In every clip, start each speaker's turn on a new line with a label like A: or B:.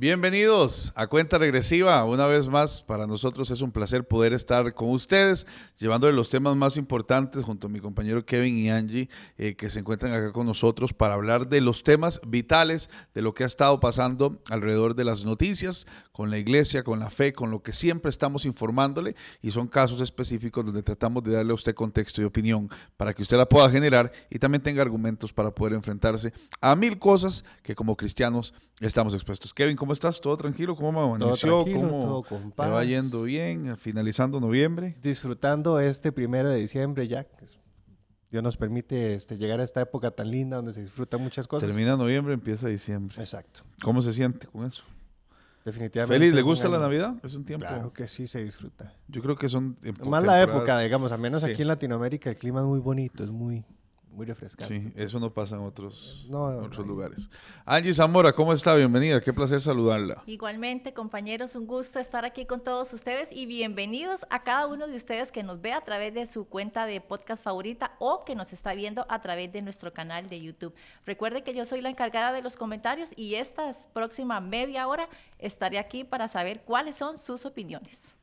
A: Bienvenidos a Cuenta Regresiva. Una vez más, para nosotros es un placer poder estar con ustedes, llevándoles los temas más importantes junto a mi compañero Kevin y Angie, eh, que se encuentran acá con nosotros para hablar de los temas vitales, de lo que ha estado pasando alrededor de las noticias, con la iglesia, con la fe, con lo que siempre estamos informándole. Y son casos específicos donde tratamos de darle a usted contexto y opinión para que usted la pueda generar y también tenga argumentos para poder enfrentarse a mil cosas que como cristianos estamos expuestos. Kevin, ¿cómo estás? ¿Todo tranquilo? ¿Cómo amaneció?
B: ¿Cómo
A: todo va yendo bien? Finalizando noviembre.
B: Disfrutando este primero de diciembre ya. Dios nos permite este, llegar a esta época tan linda donde se disfrutan muchas cosas.
A: Termina noviembre, empieza diciembre.
B: Exacto.
A: ¿Cómo se siente con eso?
B: Definitivamente.
A: ¿Feliz? ¿Le gusta la Navidad? Es un tiempo.
B: Claro que sí se disfruta.
A: Yo creo que son.
B: Más la época, digamos, al menos aquí en Latinoamérica el clima es muy bonito, es muy, muy refrescante.
A: Sí, eso no pasa en otros, otros lugares. Angie Zamora, ¿cómo está? Bienvenida, qué placer saludarla.
C: Igualmente, compañeros, un gusto estar aquí con todos ustedes y bienvenidos a cada uno de ustedes que nos ve a través de su cuenta de podcast favorita o que nos está viendo a través de nuestro canal de YouTube. Recuerde que yo soy la encargada de los comentarios y esta próxima media hora estaré aquí para saber cuáles son sus opiniones.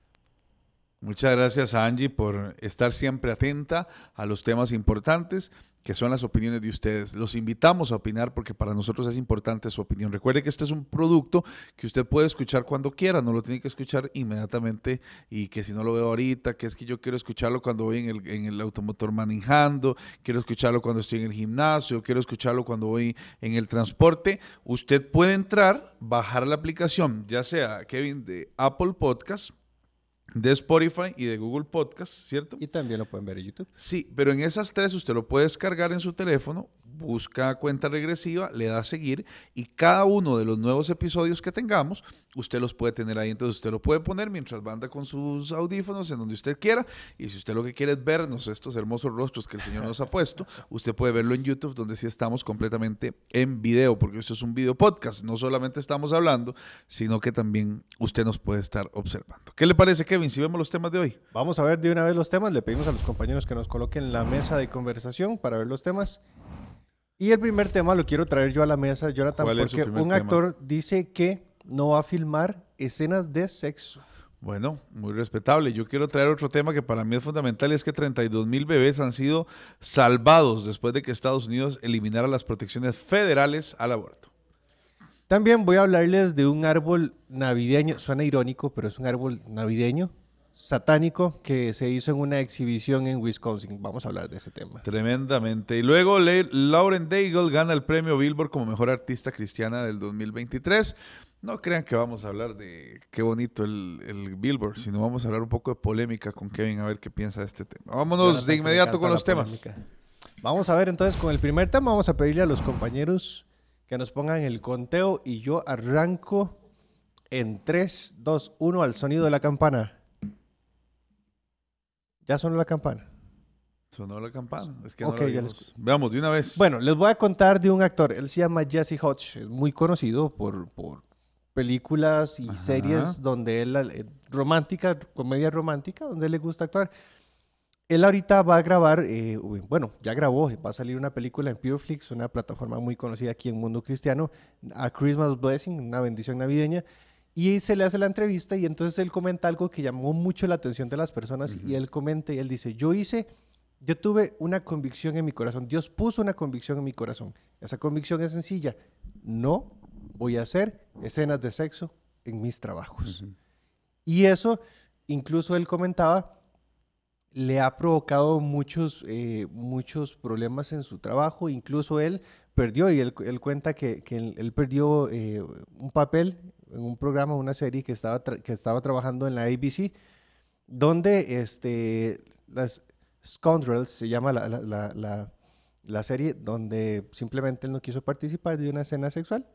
A: Muchas gracias a Angie por estar siempre atenta a los temas importantes que son las opiniones de ustedes. Los invitamos a opinar porque para nosotros es importante su opinión. Recuerde que este es un producto que usted puede escuchar cuando quiera, no lo tiene que escuchar inmediatamente y que si no lo veo ahorita, que es que yo quiero escucharlo cuando voy en el, automotor manejando, quiero escucharlo cuando estoy en el gimnasio, quiero escucharlo cuando voy en el transporte. Usted puede entrar, bajar la aplicación, ya sea Kevin de Apple Podcast de Spotify y de Google Podcast, ¿cierto?
B: Y también lo pueden ver en YouTube.
A: Sí, pero en esas tres usted lo puede descargar en su teléfono, busca cuenta regresiva, le da seguir y cada uno de los nuevos episodios que tengamos, usted los puede tener ahí. Entonces usted lo puede poner mientras banda con sus audífonos en donde usted quiera. Y si usted lo que quiere es vernos estos hermosos rostros que el Señor nos ha puesto, usted puede verlo en YouTube, donde sí estamos completamente en video, porque esto es un video podcast. No solamente estamos hablando, sino que también usted nos puede estar observando. ¿Qué le parece, Kevin, si vemos los temas de hoy?
B: Vamos a ver de una vez los temas. Le pedimos a los compañeros que nos coloquen la mesa de conversación para ver los temas. Y el primer tema lo quiero traer yo a la mesa, Jonathan, porque un actor dice que no va a filmar escenas de sexo.
A: Bueno, muy respetable. Yo quiero traer otro tema que para mí es fundamental y es que 32 mil bebés han sido salvados después de que Estados Unidos eliminara las protecciones federales al aborto.
B: También voy a hablarles de un árbol navideño, suena irónico, pero es un árbol navideño satánico que se hizo en una exhibición en Wisconsin. Vamos a hablar de ese tema.
A: Tremendamente. Y luego Lauren Daigle gana el premio Billboard como mejor artista cristiana del 2023. No crean que vamos a hablar de qué bonito el, Billboard, sino vamos a hablar un poco de polémica con Kevin a ver qué piensa de este tema. Vámonos de inmediato con los temas.
B: Vamos a ver entonces con el primer tema. Vamos a pedirle a los compañeros que nos pongan el conteo y yo arranco en 3, 2, 1 al sonido de la campana. ¿Ya sonó la campana?
A: Sonó la campana. Es que no Veamos, de una vez.
B: Bueno, les voy a contar de un actor. Él se llama Jesse Hodge. Es muy conocido por, por películas y series donde él, eh, romántica, comedia romántica, donde le gusta actuar. Él ahorita va a grabar, eh, bueno, ya grabó, va a salir una película en Pureflix, una plataforma muy conocida aquí en Mundo Cristiano, A Christmas Blessing, una bendición navideña. Y se le hace la entrevista y entonces él comenta algo que llamó mucho la atención de las personas y él comenta y él dice, yo hice, yo tuve una convicción en mi corazón, Dios puso una convicción en mi corazón. Esa convicción es sencilla, no voy a hacer escenas de sexo en mis trabajos. Y eso, incluso él comentaba, le ha provocado muchos, eh, muchos problemas en su trabajo, incluso él perdió, y él, cuenta que, él, perdió eh, un papel en un programa, una serie que estaba, que estaba trabajando en la ABC, donde este, las Scoundrels, se llama la, la, la, la, serie, donde simplemente él no quiso participar de una escena sexual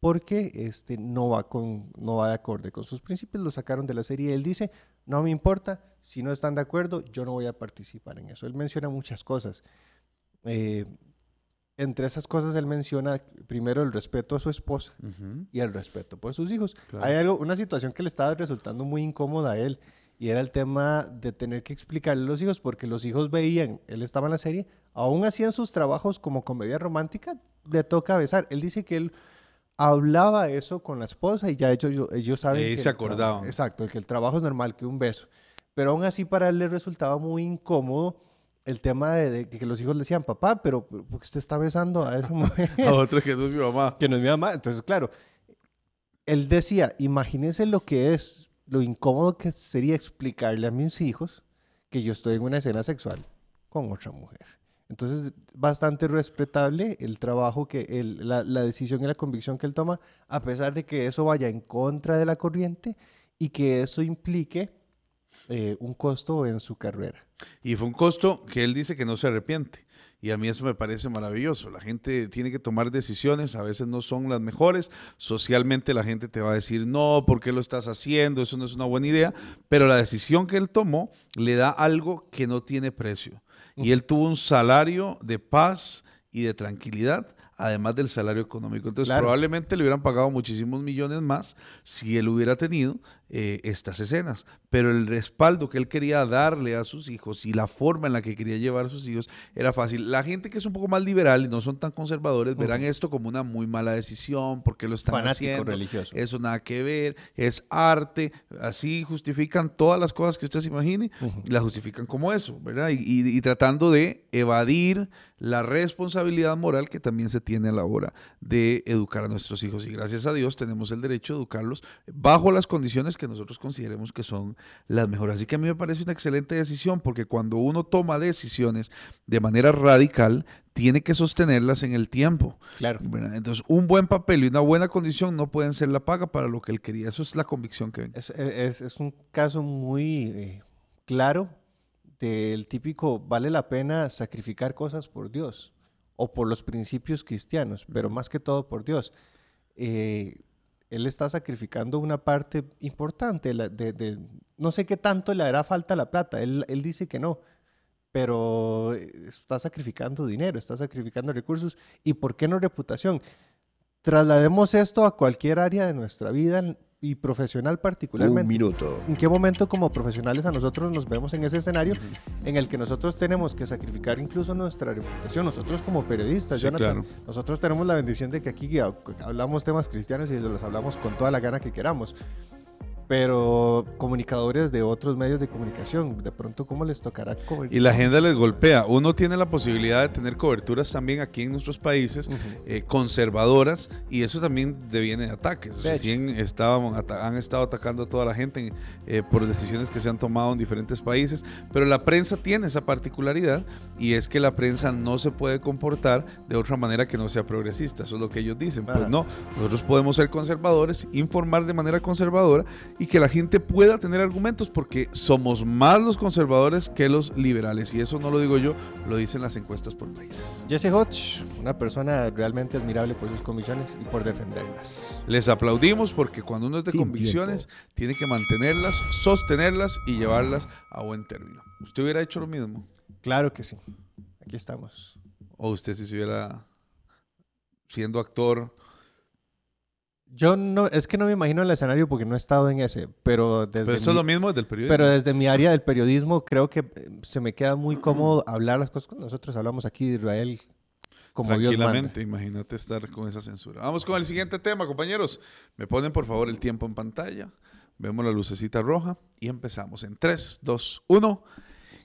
B: porque este, no, va con, no va de acorde con sus principios, lo sacaron de la serie. Él dice, no me importa, si no están de acuerdo, yo no voy a participar en eso. Él menciona muchas cosas. Eh, entre esas cosas él menciona primero el respeto a su esposa y el respeto por sus hijos. Hay algo, una situación que le estaba resultando muy incómoda a él y era el tema de tener que explicarle a los hijos porque los hijos veían, él estaba en la serie, aún hacían sus trabajos como comedia romántica, le toca besar. Él dice que él hablaba eso con la esposa y ya ellos, ellos saben
A: que se acordaban.
B: Exacto, que el trabajo es normal, que un beso. Pero aún así para él le resultaba muy incómodo el tema de, que los hijos le decían, papá, pero ¿por qué usted está besando a esa mujer?
A: a otro que no es mi mamá.
B: Que no es mi mamá. Entonces, claro, él decía, imagínense lo que es, lo incómodo que sería explicarle a mis hijos que yo estoy en una escena sexual con otra mujer. Entonces, bastante respetable el trabajo que él, la, la, decisión y la convicción que él toma, a pesar de que eso vaya en contra de la corriente y que eso implique eh, un costo en su carrera.
A: Y fue un costo que él dice que no se arrepiente. Y a mí eso me parece maravilloso. La gente tiene que tomar decisiones, a veces no son las mejores. Socialmente la gente te va a decir, no, ¿por qué lo estás haciendo? Eso no es una buena idea. Pero la decisión que él tomó le da algo que no tiene precio. Y él tuvo un salario de paz y de tranquilidad además del salario económico. Entonces, probablemente le hubieran pagado muchísimos millones más si él hubiera tenido eh, estas escenas. Pero el respaldo que él quería darle a sus hijos y la forma en la que quería llevar a sus hijos era fácil. La gente que es un poco más liberal y no son tan conservadores verán esto como una muy mala decisión, porque lo están Fanático haciendo.
B: religioso.
A: Eso nada que ver, es arte. Así justifican todas las cosas que usted se imagine, y las justifican como eso, ¿verdad? y tratando de evadir la responsabilidad moral que también se tiene a la hora de educar a nuestros hijos. Y gracias a Dios tenemos el derecho de educarlos bajo las condiciones que nosotros consideremos que son las mejores. Así que a mí me parece una excelente decisión porque cuando uno toma decisiones de manera radical, tiene que sostenerlas en el tiempo.
B: Claro.
A: Entonces, un buen papel y una buena condición no pueden ser la paga para lo que él quería. Eso es la convicción que
B: es, es, es un caso muy eh, claro del típico vale la pena sacrificar cosas por Dios o por los principios cristianos, pero más que todo por Dios. Eh, él está sacrificando una parte importante de, no sé qué tanto le hará falta la plata, él, él dice que no, pero está sacrificando dinero, está sacrificando recursos y por qué no reputación. Traslademos esto a cualquier área de nuestra vida, y profesional particularmente.
D: Un minuto.
B: ¿En qué momento como profesionales a nosotros nos vemos en ese escenario en el que nosotros tenemos que sacrificar incluso nuestra reputación? Nosotros como periodistas, nosotros tenemos la bendición de que aquí hablamos temas cristianos y los hablamos con toda la gana que queramos pero comunicadores de otros medios de comunicación, de pronto cómo les tocará
A: Y la agenda les golpea. Uno tiene la posibilidad de tener coberturas también aquí en nuestros países eh, conservadoras y eso también deviene de ataques. Recién estábamos, han estado atacando a toda la gente eh, por decisiones que se han tomado en diferentes países, pero la prensa tiene esa particularidad y es que la prensa no se puede comportar de otra manera que no sea progresista. Eso es lo que ellos dicen. Pues no, nosotros podemos ser conservadores, informar de manera conservadora y que la gente pueda tener argumentos porque somos más los conservadores que los liberales y eso no lo digo yo, lo dicen las encuestas por países.
B: Jesse Hodge, una persona realmente admirable por sus convicciones y por defenderlas.
A: Les aplaudimos porque cuando uno es de convicciones tiene que mantenerlas, sostenerlas y llevarlas a buen término. ¿Usted hubiera hecho lo mismo?
B: Claro que sí. Aquí estamos.
A: ¿O usted si se hubiera siendo actor
B: yo no, es que no me imagino el escenario porque no he estado en ese, pero desde...
A: Pero esto es lo mismo desde el periodismo.
B: Pero desde mi área del periodismo creo que eh, se me queda muy cómodo hablar las cosas. Nosotros hablamos aquí de Israel como Dios manda. Tranquilamente,
A: imagínate estar con esa censura. Vamos con el siguiente tema, compañeros. Me ponen por favor el tiempo en pantalla. Vemos la lucecita roja y empezamos en 3, 2, 1.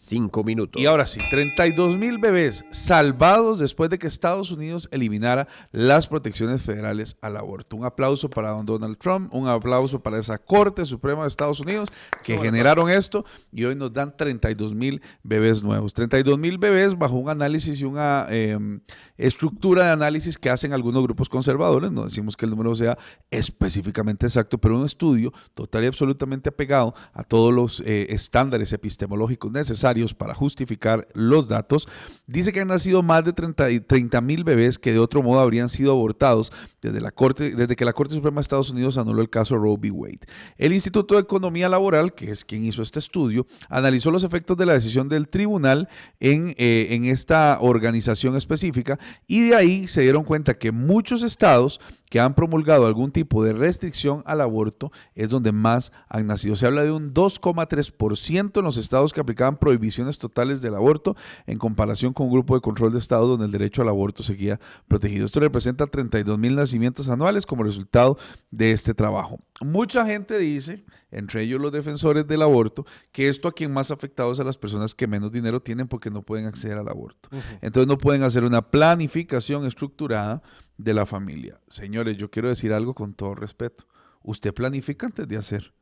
D: Cinco minutos.
A: Y ahora sí, 32 mil bebés salvados después de que Estados Unidos eliminara las protecciones federales al aborto. Un aplauso para don Donald Trump, un aplauso para esa Corte Suprema de Estados Unidos que generaron esto y hoy nos dan 32 mil bebés nuevos. 32 mil bebés bajo un análisis y una em, estructura de análisis que hacen algunos grupos conservadores. No decimos que el número sea específicamente exacto, pero un estudio total y absolutamente apegado a todos los eh, estándares epistemológicos necesarios para justificar los datos, dice que han nacido más de 30 mil bebés que de otro modo habrían sido abortados desde, la Corte, desde que la Corte Suprema de Estados Unidos anuló el caso Roe v. Wade. El Instituto de Economía Laboral, que es quien hizo este estudio, analizó los efectos de la decisión del tribunal en, eh, en esta organización específica y de ahí se dieron cuenta que muchos estados que han promulgado algún tipo de restricción al aborto es donde más han nacido. Se habla de un 2,3% en los estados que aplicaban prohibiciones totales del aborto en comparación con un grupo de control de estados donde el derecho al aborto seguía protegido. Esto representa 32 mil nacimientos anuales como resultado de este trabajo. Mucha gente dice, entre ellos los defensores del aborto, que esto a quien más afectado es a las personas que menos dinero tienen porque no pueden acceder al aborto. Entonces no pueden hacer una planificación estructurada de la familia. Señores, yo quiero decir algo con todo respeto. Usted planifica antes de hacer.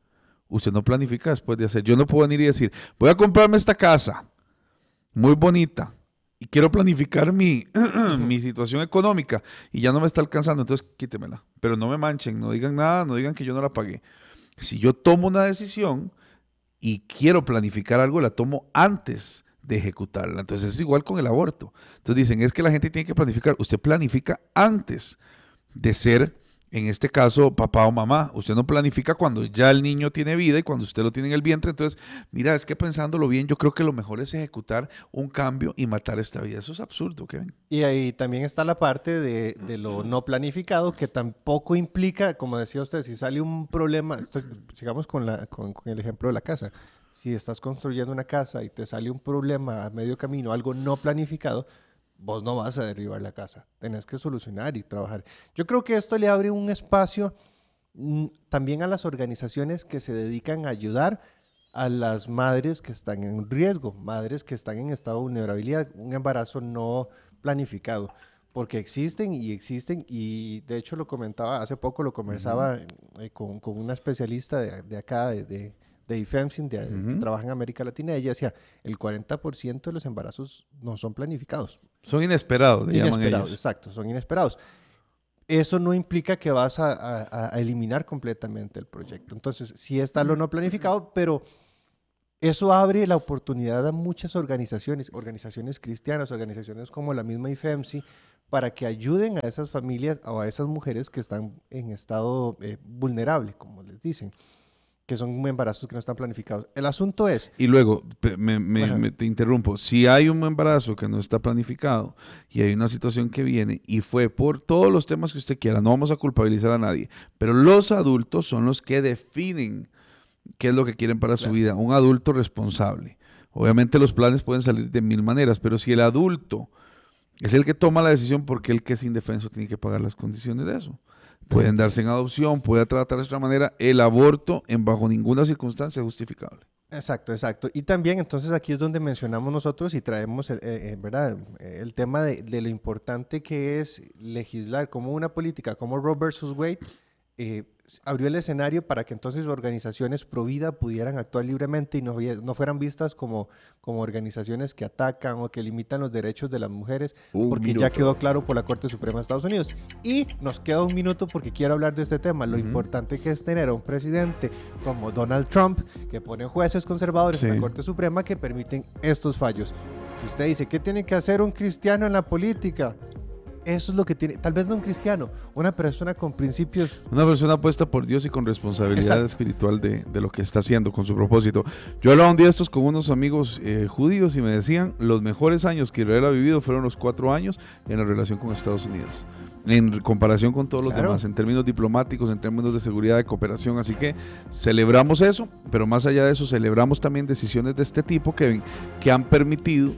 A: Usted no planifica después de hacer. Yo no puedo venir y decir, voy a comprarme esta casa muy bonita y quiero planificar mi, mi situación económica y ya no me está alcanzando, entonces quítemela. Pero no me manchen, no digan nada, no digan que yo no la pagué. Si yo tomo una decisión y quiero planificar algo, la tomo antes de ejecutarla. Entonces es igual con el aborto. Entonces dicen, es que la gente tiene que planificar. Usted planifica antes de ser en este caso, papá o mamá. Usted no planifica cuando ya el niño tiene vida y cuando usted lo tiene en el vientre. Entonces, mira, es que pensándolo bien, yo creo que lo mejor es ejecutar un cambio y matar esta vida. Eso es absurdo, Kevin.
B: Y ahí también está la parte de, lo no planificado, que tampoco implica, como decía usted, si sale un problema, sigamos con, la, con el ejemplo de la casa. Si estás construyendo una casa y te sale un problema a medio camino, algo no planificado, vos no vas a derribar la casa, tenés que solucionar y trabajar. Yo creo que esto le abre un espacio mm, también a las organizaciones que se dedican a ayudar a las madres que están en riesgo, madres que están en estado de vulnerabilidad, un embarazo no planificado, porque existen y existen, y de hecho lo comentaba, hace poco lo conversaba eh, con, una especialista de, acá, de, de IFEMSIN, de, que trabaja en América Latina, ella decía, el 40% de los embarazos no son planificados.
A: Son inesperados, le llaman ellos.
B: Exacto, son inesperados. Eso no implica que vas a, eliminar completamente el proyecto. Entonces, sí está lo no planificado, pero eso abre la oportunidad a muchas organizaciones, organizaciones cristianas, organizaciones como la misma IFEMSI, para que ayuden a esas familias o a esas mujeres que están en estado eh, vulnerable, como les dicen que son embarazos que no están planificados. El asunto es...
A: Y luego, me, te interrumpo, si hay un embarazo que no está planificado y hay una situación que viene y fue por todos los temas que usted quiera, no vamos a culpabilizar a nadie, pero los adultos son los que definen qué es lo que quieren para su vida, un adulto responsable. Obviamente los planes pueden salir de mil maneras, pero si el adulto es el que toma la decisión porque el que es indefenso tiene que pagar las condiciones de eso pueden darse en adopción, puede tratar de otra manera. El aborto en bajo ninguna circunstancia es justificable.
B: Exacto, exacto. Y también entonces aquí es donde mencionamos nosotros y traemos el, eh, eh, ¿verdad? el tema de, de, lo importante que es legislar como una política como Roe versus Wade eh, abrió el escenario para que entonces organizaciones pro vida pudieran actuar libremente y no, no fueran vistas como, como organizaciones que atacan o que limitan los derechos de las mujeres, porque ya quedó claro por la Corte Suprema de Estados Unidos. Y nos queda un minuto porque quiero hablar de este tema, lo importante que es tener a un presidente como Donald Trump, que pone jueces conservadores en la Corte Suprema que permiten estos fallos. Usted dice, ¿qué tiene que hacer un cristiano en la política? Eso es lo que tiene, tal vez no un cristiano, una persona con principios.
A: Una persona puesta por Dios y con responsabilidad espiritual de, lo que está haciendo, con su propósito. Yo hablaba un día estos con unos amigos eh, judíos y me decían, los mejores años que Israel ha vivido fueron los cuatro años en la relación con Estados Unidos en comparación con todos los demás, en términos diplomáticos, en términos de seguridad, de cooperación. Así que celebramos eso, pero más allá de eso, celebramos también decisiones de este tipo que, que han permitido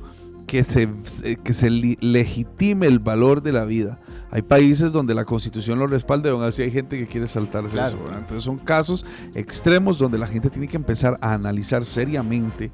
A: que se, eh, que se legitime el valor de la vida. Hay países donde la constitución lo respalda y aún así hay gente que quiere saltarse eso. Entonces son casos extremos donde la gente tiene que empezar a analizar seriamente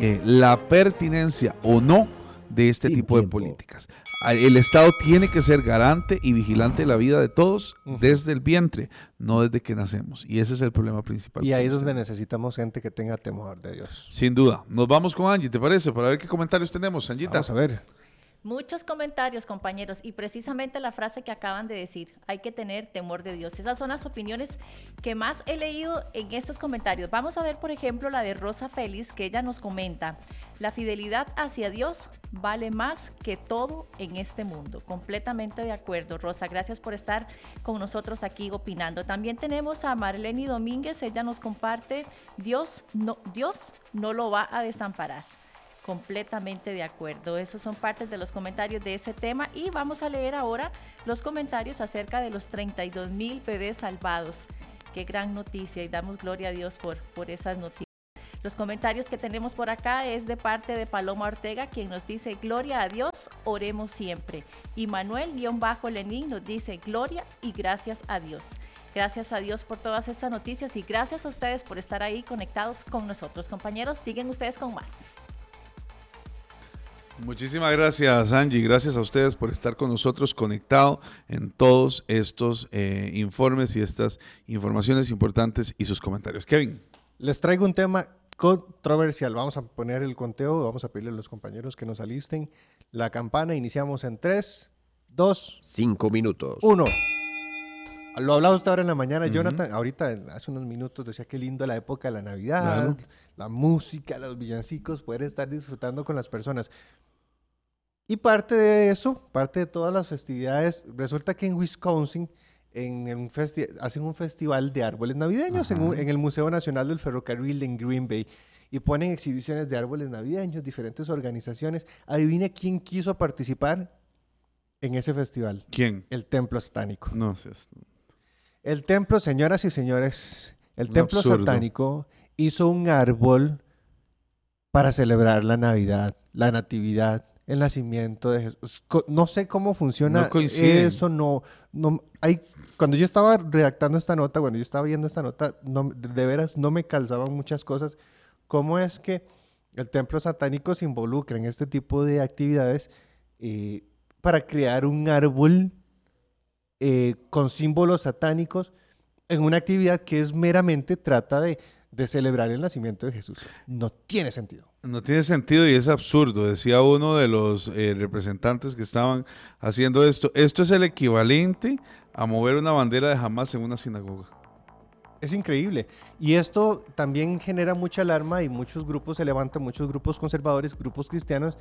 A: eh, la pertinencia o no de este tipo de políticas. El Estado tiene que ser garante y vigilante de la vida de todos desde el vientre, no desde que nacemos. Y ese es el problema principal.
B: Y ahí es donde necesitamos gente que tenga temor de Dios.
A: Sin duda. Nos vamos con Angie, ¿te parece? Para ver qué comentarios tenemos, Angita.
B: Vamos a ver.
C: Muchos comentarios, compañeros, y precisamente la frase que acaban de decir, hay que tener temor de Dios. Esas son las opiniones que más he leído en estos comentarios. Vamos a ver, por ejemplo, la de Rosa Félix, que ella nos comenta, la fidelidad hacia Dios vale más que todo en este mundo. Completamente de acuerdo, Rosa. Gracias por estar con nosotros aquí opinando. También tenemos a Marlene Domínguez, ella nos comparte, Dios no, Dios no lo va a desamparar. Completamente de acuerdo. Esos son partes de los comentarios de ese tema y vamos a leer ahora los comentarios acerca de los 32 mil bebés salvados. Qué gran noticia y damos gloria a Dios por, por esas noticias. Los comentarios que tenemos por acá es de parte de Paloma Ortega, quien nos dice, Gloria a Dios, oremos siempre. Y Manuel-Lenín nos dice, Gloria y gracias a Dios. Gracias a Dios por todas estas noticias y gracias a ustedes por estar ahí conectados con nosotros. Compañeros, siguen ustedes con más.
A: Muchísimas gracias, Angie. Gracias a ustedes por estar con nosotros conectado en todos estos eh, informes y estas informaciones importantes y sus comentarios. Kevin.
B: Les traigo un tema controversial. Vamos a poner el conteo, vamos a pedirle a los compañeros que nos alisten la campana. Iniciamos en 3, 2,
D: 5 minutos.
B: 1. Lo hablaba usted ahora en la mañana, Jonathan. Ahorita, hace unos minutos, decía qué lindo la época de la Navidad, la música, los villancicos, poder estar disfrutando con las personas. Y parte de eso, parte de todas las festividades, resulta que en Wisconsin en hacen un festival de árboles navideños en, en, el Museo Nacional del Ferrocarril en Green Bay. Y ponen exhibiciones de árboles navideños, diferentes organizaciones. Adivine quién quiso participar en ese festival.
A: ¿Quién?
B: El Templo Satánico.
A: No, sé.
B: El templo, señoras y señores, el templo satánico hizo un árbol para celebrar la Navidad, la Natividad, el nacimiento de Jesús. No sé cómo funciona eso, no, no hay cuando yo estaba redactando esta nota, cuando yo estaba viendo esta nota, no, de veras no me calzaban muchas cosas. ¿Cómo es que el templo satánico se involucra en este tipo de actividades eh, para crear un árbol eh, con símbolos satánicos en una actividad que es meramente trata de, celebrar el nacimiento de Jesús. No tiene sentido.
A: No tiene sentido y es absurdo, decía uno de los eh, representantes que estaban haciendo esto. Esto es el equivalente a mover una bandera de Hamas en una sinagoga.
B: Es increíble. Y esto también genera mucha alarma y muchos grupos se levantan, muchos grupos conservadores, grupos cristianos,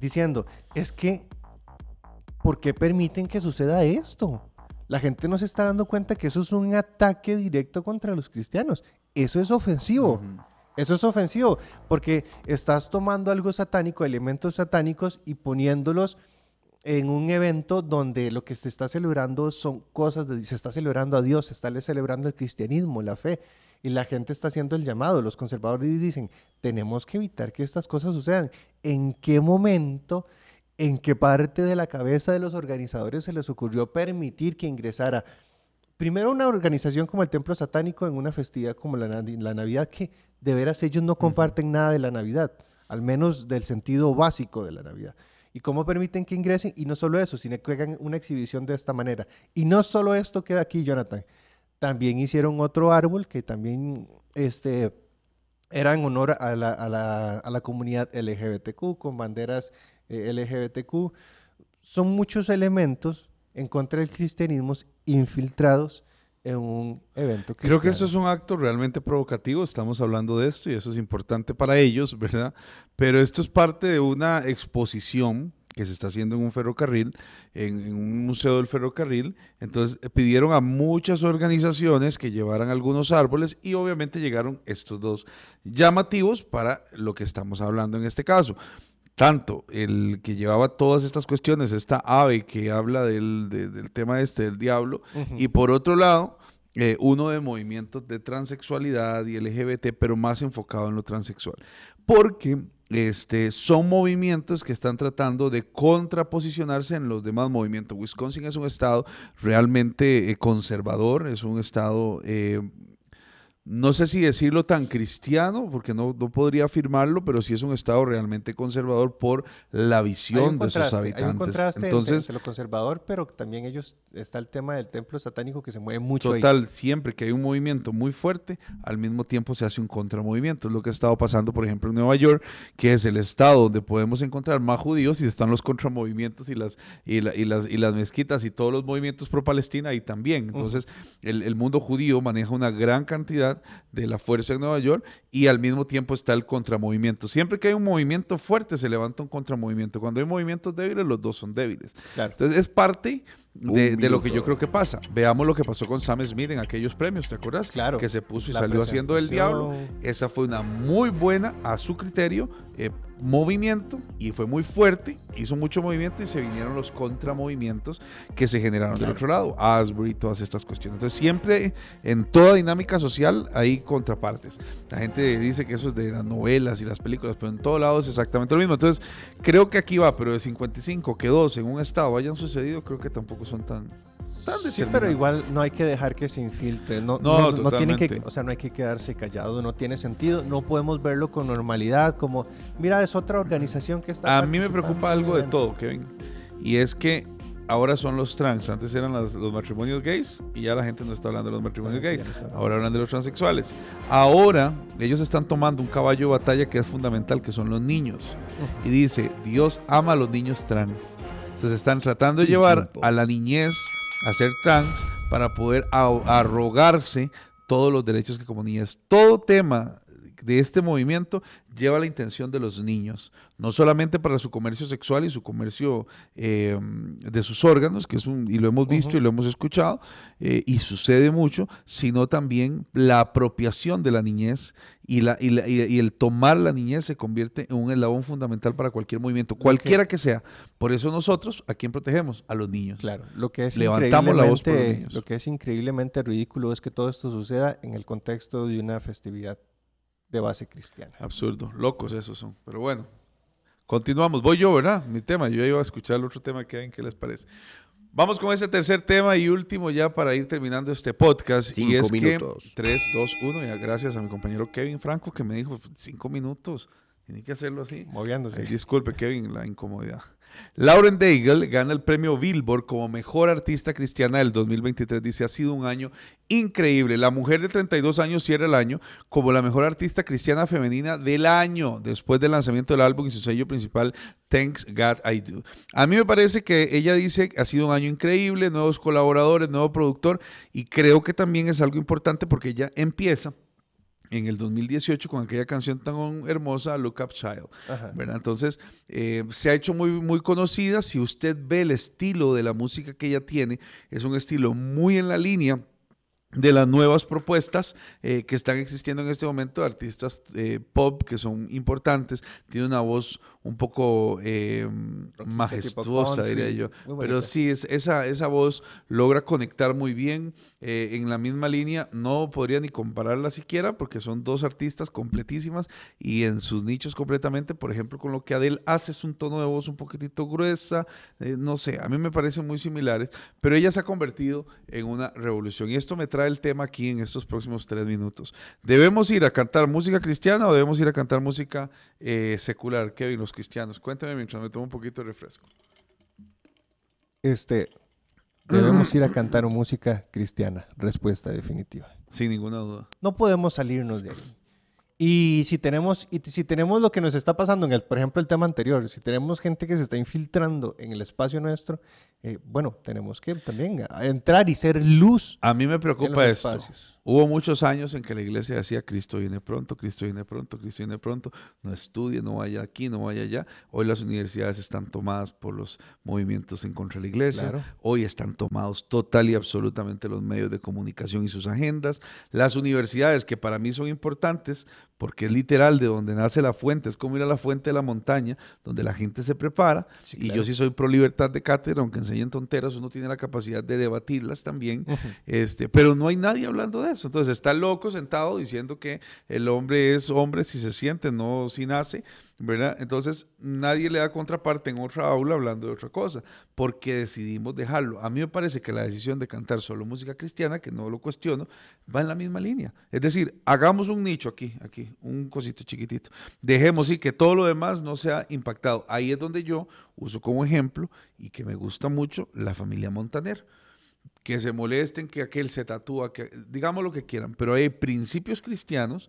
B: diciendo, es que ¿por qué permiten que suceda esto? La gente no se está dando cuenta que eso es un ataque directo contra los cristianos. Eso es ofensivo. Eso es ofensivo porque estás tomando algo satánico, elementos satánicos y poniéndolos en un evento donde lo que se está celebrando son cosas, de, se está celebrando a Dios, se está celebrando el cristianismo, la fe, y la gente está haciendo el llamado. Los conservadores dicen, tenemos que evitar que estas cosas sucedan. ¿En qué momento en qué parte de la cabeza de los organizadores se les ocurrió permitir que ingresara primero una organización como el Templo Satánico en una festividad como la, Navidad, que de veras ellos no comparten nada de la Navidad, al menos del sentido básico de la Navidad. ¿Y cómo permiten que ingresen? Y no solo eso, sino que hagan una exhibición de esta manera. Y no solo esto queda aquí, Jonathan. También hicieron otro árbol que también este, era en honor a la, a la, a la comunidad LGBTQ, con banderas eh, LGBTQ, son muchos elementos en contra del cristianismo infiltrados en un evento cristiano.
A: Creo que eso es un acto realmente provocativo, estamos hablando de esto y eso es importante para ellos, ¿verdad? Pero esto es parte de una exposición que se está haciendo en un ferrocarril, en, en, un museo del ferrocarril. Entonces eh, pidieron a muchas organizaciones que llevaran algunos árboles y obviamente llegaron estos dos llamativos para lo que estamos hablando en este caso tanto el que llevaba todas estas cuestiones, esta ave que habla del, del tema este del diablo, y por otro lado, eh, uno de movimientos de transexualidad y LGBT, pero más enfocado en lo transexual. Porque este, son movimientos que están tratando de contraposicionarse en los demás movimientos. Wisconsin es un estado realmente eh, conservador, es un estado eh, no sé si decirlo tan cristiano, porque no, no, podría afirmarlo, pero sí es un Estado realmente conservador por la visión de sus habitantes.
B: Hay un contraste Entonces, entre lo conservador, pero también ellos está el tema del templo satánico que se mueve mucho.
A: Total, siempre que hay un movimiento muy fuerte, al mismo tiempo se hace un contramovimiento. Es lo que ha estado pasando, por ejemplo, en Nueva York, que es el estado donde podemos encontrar más judíos y están los contramovimientos y las, y, y las, y las mezquitas y todos los movimientos pro-Palestina ahí también. Entonces, el, el mundo judío maneja una gran cantidad de la fuerza en Nueva York y al mismo tiempo está el contramovimiento. Siempre que hay un movimiento fuerte se levanta un contramovimiento. Cuando hay movimientos débiles, los dos son débiles. Entonces es parte de, lo que yo creo que pasa. Veamos lo que pasó con Sam Smith en aquellos premios, ¿te acuerdas?
B: Claro.
A: Que se puso y salió haciendo el diablo. Esa fue una muy buena, a su criterio, eh, movimiento y fue muy fuerte, hizo mucho movimiento y se vinieron los contramovimientos que se generaron del otro lado, Asbury, todas estas cuestiones. Entonces siempre en toda dinámica social hay contrapartes. La gente dice que eso es de las novelas y las películas, pero en todo lado es exactamente lo mismo. Entonces creo que aquí va, pero de 55 que dos en un estado hayan sucedido, creo que tampoco son tan
B: Sí, pero igual no hay que dejar que se infiltre. No, no, no, tiene que, o sea, no hay que quedarse callado, no tiene sentido. No podemos verlo con normalidad, como, mira, es otra organización que está.
A: A mí me preocupa algo de todo, Kevin. Y es que ahora son los trans. Antes eran los matrimonios gays y ya la gente no está hablando de los matrimonios gays. Ahora hablan de los transexuales. Ahora ellos están tomando un caballo de batalla que es fundamental, que son los niños. Y dice, Dios ama a los niños trans. Entonces están tratando de llevar a la niñez a ser trans para poder arrogarse todos los derechos que como. Todo tema de este movimiento lleva la intención de los niños, no solamente para su comercio sexual y su comercio eh, de sus órganos, que es un, y lo hemos visto y lo hemos escuchado, eh, y sucede mucho, sino también la apropiación de la niñez y, la, y, el tomar la niñez se convierte en un eslabón fundamental para cualquier movimiento, cualquiera que sea. Por eso nosotros, ¿a quién protegemos? A los niños.
B: Claro, lo que es levantamos la voz por los niños. Lo que es increíblemente ridículo es que todo esto suceda en el contexto de una festividad de base cristiana.
A: Absurdo, locos esos son. Pero bueno, continuamos. Voy yo, ¿verdad? Mi tema. Yo iba a escuchar el otro tema que hay. ¿Qué les parece? Vamos con ese tercer tema y último ya para ir terminando este podcast.
D: Cinco
A: y es
D: minutos.
A: que 3, 2, 1. Y gracias a mi compañero Kevin Franco que me dijo cinco minutos. Tiene que hacerlo así.
B: Moviéndose.
A: disculpe, Kevin, la incomodidad. Lauren Daigle gana el premio Billboard como mejor artista cristiana del 2023. Dice, ha sido un año increíble. La mujer de 32 años cierra el año como la mejor artista cristiana femenina del año, después del lanzamiento del álbum y su sello principal, Thanks God I Do. A mí me parece que ella dice ha sido un año increíble, nuevos colaboradores, nuevo productor, y creo que también es algo importante porque ella empieza en el 2018 con aquella canción tan hermosa, Look Up Child. Entonces, eh, se ha hecho muy, muy conocida. Si usted ve el estilo de la música que ella tiene, es un estilo muy en la línea de las nuevas propuestas eh, que están existiendo en este momento, artistas eh, pop que son importantes, tiene una voz un poco eh, majestuosa, diría yo. Pero sí, es, esa, esa voz logra conectar muy bien eh, en la misma línea. No podría ni compararla siquiera porque son dos artistas completísimas y en sus nichos completamente. Por ejemplo, con lo que Adele hace es un tono de voz un poquitito gruesa. Eh, no sé, a mí me parecen muy similares, pero ella se ha convertido en una revolución. Y esto me trae el tema aquí en estos próximos tres minutos. ¿Debemos ir a cantar música cristiana o debemos ir a cantar música secular? Kevin, los cristianos. Cuéntame mientras me tomo un poquito de refresco.
B: Este, debemos ir a cantar música cristiana. Respuesta definitiva.
A: Sin ninguna duda.
B: No podemos salirnos de ahí. Y si tenemos, y si tenemos lo que nos está pasando en el, por ejemplo, el tema anterior, si tenemos gente que se está infiltrando en el espacio nuestro, eh, bueno, tenemos que también entrar y ser luz.
A: A mí me preocupa esto. Hubo muchos años en que la iglesia decía, Cristo viene pronto, Cristo viene pronto, Cristo viene pronto, no estudie, no vaya aquí, no vaya allá. Hoy las universidades están tomadas por los movimientos en contra de la iglesia. Hoy están tomados total y absolutamente los medios de comunicación y sus agendas. Las universidades, que para mí son importantes, porque es literal de donde nace la fuente, es como ir a la fuente de la montaña, donde la gente se prepara. Y yo sí soy pro libertad de cátedra, aunque enseñen tonteras, uno tiene la capacidad de debatirlas también. este, pero no hay nadie hablando de eso. Entonces está loco sentado diciendo que el hombre es hombre si se siente, no si nace, ¿verdad? Entonces nadie le da contraparte en otra aula hablando de otra cosa, porque decidimos dejarlo. A mí me parece que la decisión de cantar solo música cristiana, que no lo cuestiono, va en la misma línea. Es decir, hagamos un nicho aquí, aquí, un cosito chiquitito. Dejemos y que todo lo demás no sea impactado. Ahí es donde yo uso como ejemplo y que me gusta mucho la familia Montaner que se molesten que aquel se tatúa, que digamos lo que quieran, pero hay principios cristianos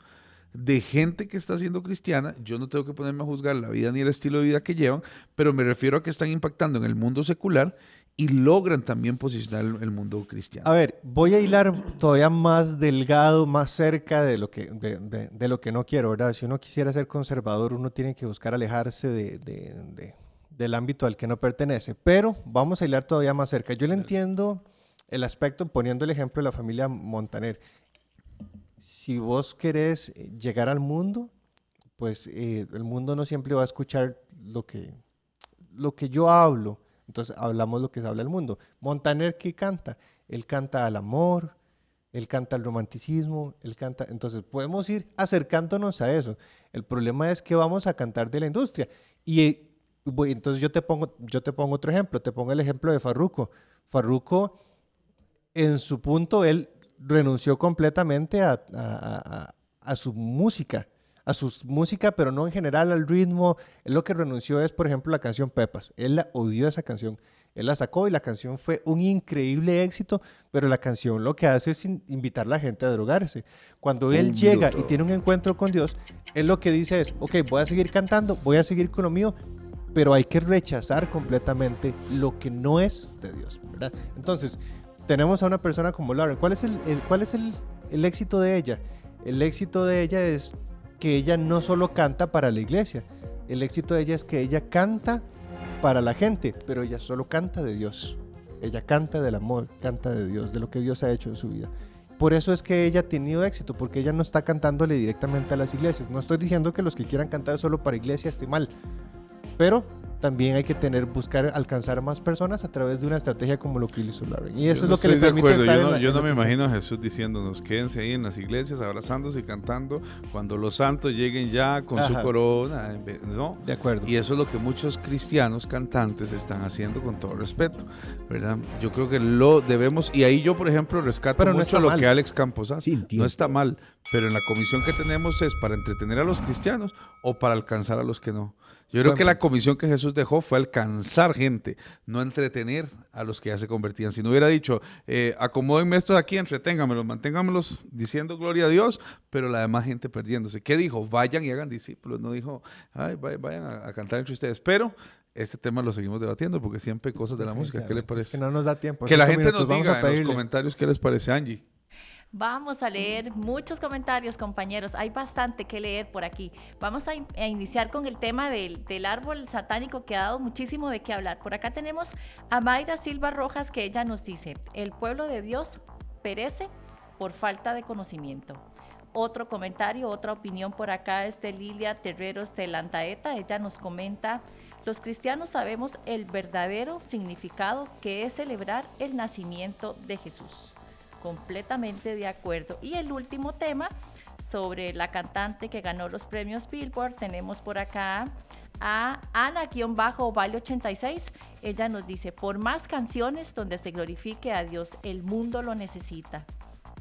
A: de gente que está siendo cristiana, yo no tengo que ponerme a juzgar la vida ni el estilo de vida que llevan, pero me refiero a que están impactando en el mundo secular y logran también posicionar el mundo cristiano.
B: A ver, voy a hilar todavía más delgado, más cerca de lo que, de, lo que no quiero, ¿verdad? Si uno quisiera ser conservador, uno tiene que buscar alejarse del ámbito al que no pertenece, pero vamos a hilar todavía más cerca. Yo le entiendo el aspecto, poniendo el ejemplo de la familia Montaner, si vos querés llegar al mundo, pues eh, el mundo no siempre va a escuchar lo que, lo que yo hablo. Entonces hablamos lo que habla el mundo. Montaner, ¿qué canta? Él canta al amor, él canta al romanticismo, él canta... Entonces podemos ir acercándonos a eso. El problema es que vamos a cantar de la industria. Y entonces yo te, pongo, yo te pongo otro ejemplo, te pongo el ejemplo de Farruko. Farruko, en su punto, él renunció completamente a, a su música a su música, pero no en general al ritmo. Él lo que renunció es, por ejemplo, la canción Pepas. Él la odió esa canción. Él la sacó y la canción fue un increíble éxito, pero la canción lo que hace es invitar a la gente a drogarse. Cuando él llega y tiene un encuentro con Dios, él lo que dice es, ok, voy a seguir cantando, voy a seguir con lo mío, pero hay que rechazar completamente lo que no es de Dios, ¿verdad? Entonces, tenemos a una persona como Lauren. ¿Cuál es el, cuál es el, el éxito de ella? El éxito de ella es que ella no solo canta para la iglesia, el éxito de ella es que ella canta para la gente, pero ella solo canta de Dios. Ella canta del amor, canta de Dios, de lo que Dios ha hecho en su vida. Por eso es que ella ha tenido éxito, porque ella no está cantándole directamente a las iglesias. No estoy diciendo que los que quieran cantar solo para iglesia esté mal, pero también hay que tener, buscar alcanzar a más personas a través de una estrategia como lo que hizo Larry. Y eso es lo que le permite estar
A: Yo no, yo no me imagino a Jesús diciéndonos, quédense ahí en las iglesias abrazándose y cantando cuando los santos lleguen ya con su corona. ¿no?
B: De acuerdo.
A: Y eso es lo que muchos cristianos cantantes están haciendo con todo respeto, ¿verdad? Yo creo que lo debemos, y ahí yo, por ejemplo, rescato mucho lo que Alex Campos hace. no está mal, pero en la comisión que tenemos es para entretener a los cristianos o para alcanzar a los que no. Yo creo que la comisión que Jesús dejó fue alcanzar gente, no entretener a los que ya se convertían. Si no hubiera dicho, eh, acomódenme estos aquí, entreténgamelos, manténgamelos diciendo gloria a Dios, pero la demás gente perdiéndose. ¿Qué dijo? Vayan y hagan discípulos. No dijo, Ay, vayan a, cantar entre ustedes. Pero este tema lo seguimos debatiendo porque siempre hay cosas de la música. ¿Qué le parece?
B: que no nos da tiempo.
A: Que la gente nos diga en los comentarios qué les parece, Angie.
C: Vamos a leer muchos comentarios, compañeros. Hay bastante que leer por aquí. Vamos a, iniciar con el tema del, árbol satánico que ha dado muchísimo de qué hablar. Por acá tenemos a Mayra Silva Rojas que ella nos dice, el pueblo de Dios perece por falta de conocimiento. Otro comentario, otra opinión por acá es de Lilia Terreros de Lantaeta. Ella nos comenta, los cristianos sabemos el verdadero significado que es celebrar el nacimiento de Jesús completamente de acuerdo. Y el último tema sobre la cantante que ganó los premios Billboard, tenemos por acá a Ana-Vale86. Ella nos dice, por más canciones donde se glorifique a Dios, el mundo lo necesita.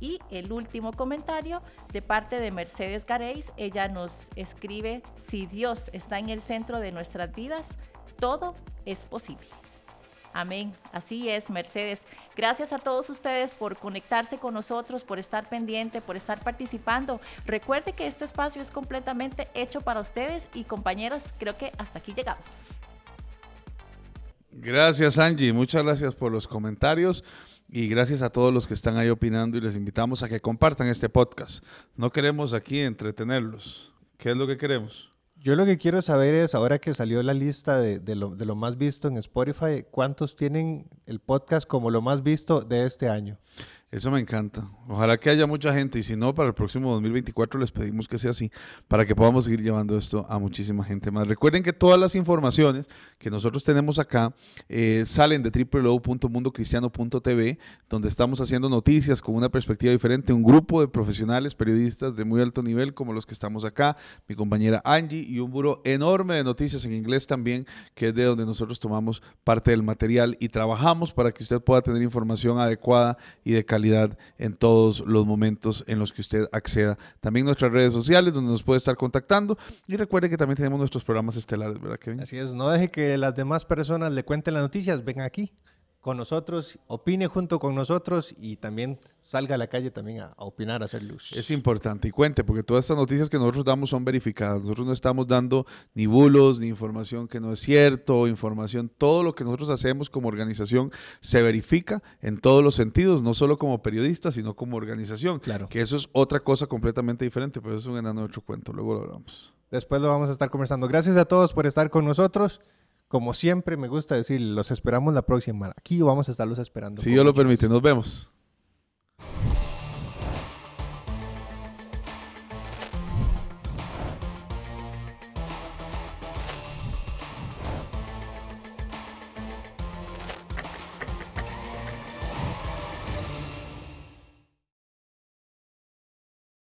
C: Y el último comentario de parte de Mercedes Gareis, ella nos escribe, si Dios está en el centro de nuestras vidas, todo es posible. Amén. Así es, Mercedes. Gracias a todos ustedes por conectarse con nosotros, por estar pendiente, por estar participando. Recuerde que este espacio es completamente hecho para ustedes y compañeros, creo que hasta aquí llegamos.
A: Gracias, Angie. Muchas gracias por los comentarios. Y gracias a todos los que están ahí opinando y les invitamos a que compartan este podcast. No queremos aquí entretenerlos. ¿Qué es lo que queremos?
B: Yo lo que quiero saber es, ahora que salió la lista de, lo, de, lo, más visto en Spotify, ¿cuántos tienen el podcast como lo más visto de este año?
A: Eso me encanta. Ojalá que haya mucha gente y si no, para el próximo 2024 les pedimos que sea así para que podamos seguir llevando esto a muchísima gente más. Recuerden que todas las informaciones que nosotros tenemos acá eh, salen de www.mundocristiano.tv, donde estamos haciendo noticias con una perspectiva diferente, un grupo de profesionales, periodistas de muy alto nivel como los que estamos acá, mi compañera Angie y un buro enorme de noticias en inglés también, que es de donde nosotros tomamos parte del material y trabajamos para que usted pueda tener información adecuada y de calidad en todos los momentos en los que usted acceda. También nuestras redes sociales donde nos puede estar contactando y recuerde que también tenemos nuestros programas estelares, ¿verdad, Kevin?
B: Así es, no deje que las demás personas le cuenten las noticias, ven aquí con nosotros, opine junto con nosotros y también salga a la calle también a, opinar, a hacer luz.
A: Es importante y cuente, porque todas estas noticias que nosotros damos son verificadas. Nosotros no estamos dando ni bulos, ni información que no es cierto, información, todo lo que nosotros hacemos como organización se verifica en todos los sentidos, no solo como periodistas, sino como organización.
B: Claro.
A: Que eso es otra cosa completamente diferente, pero eso es un enano de otro cuento, luego lo hablamos.
B: Después lo vamos a estar conversando. Gracias a todos por estar con nosotros. Como siempre me gusta decir, los esperamos la próxima. Aquí vamos a estarlos esperando.
A: Si Dios lo permite, nos vemos.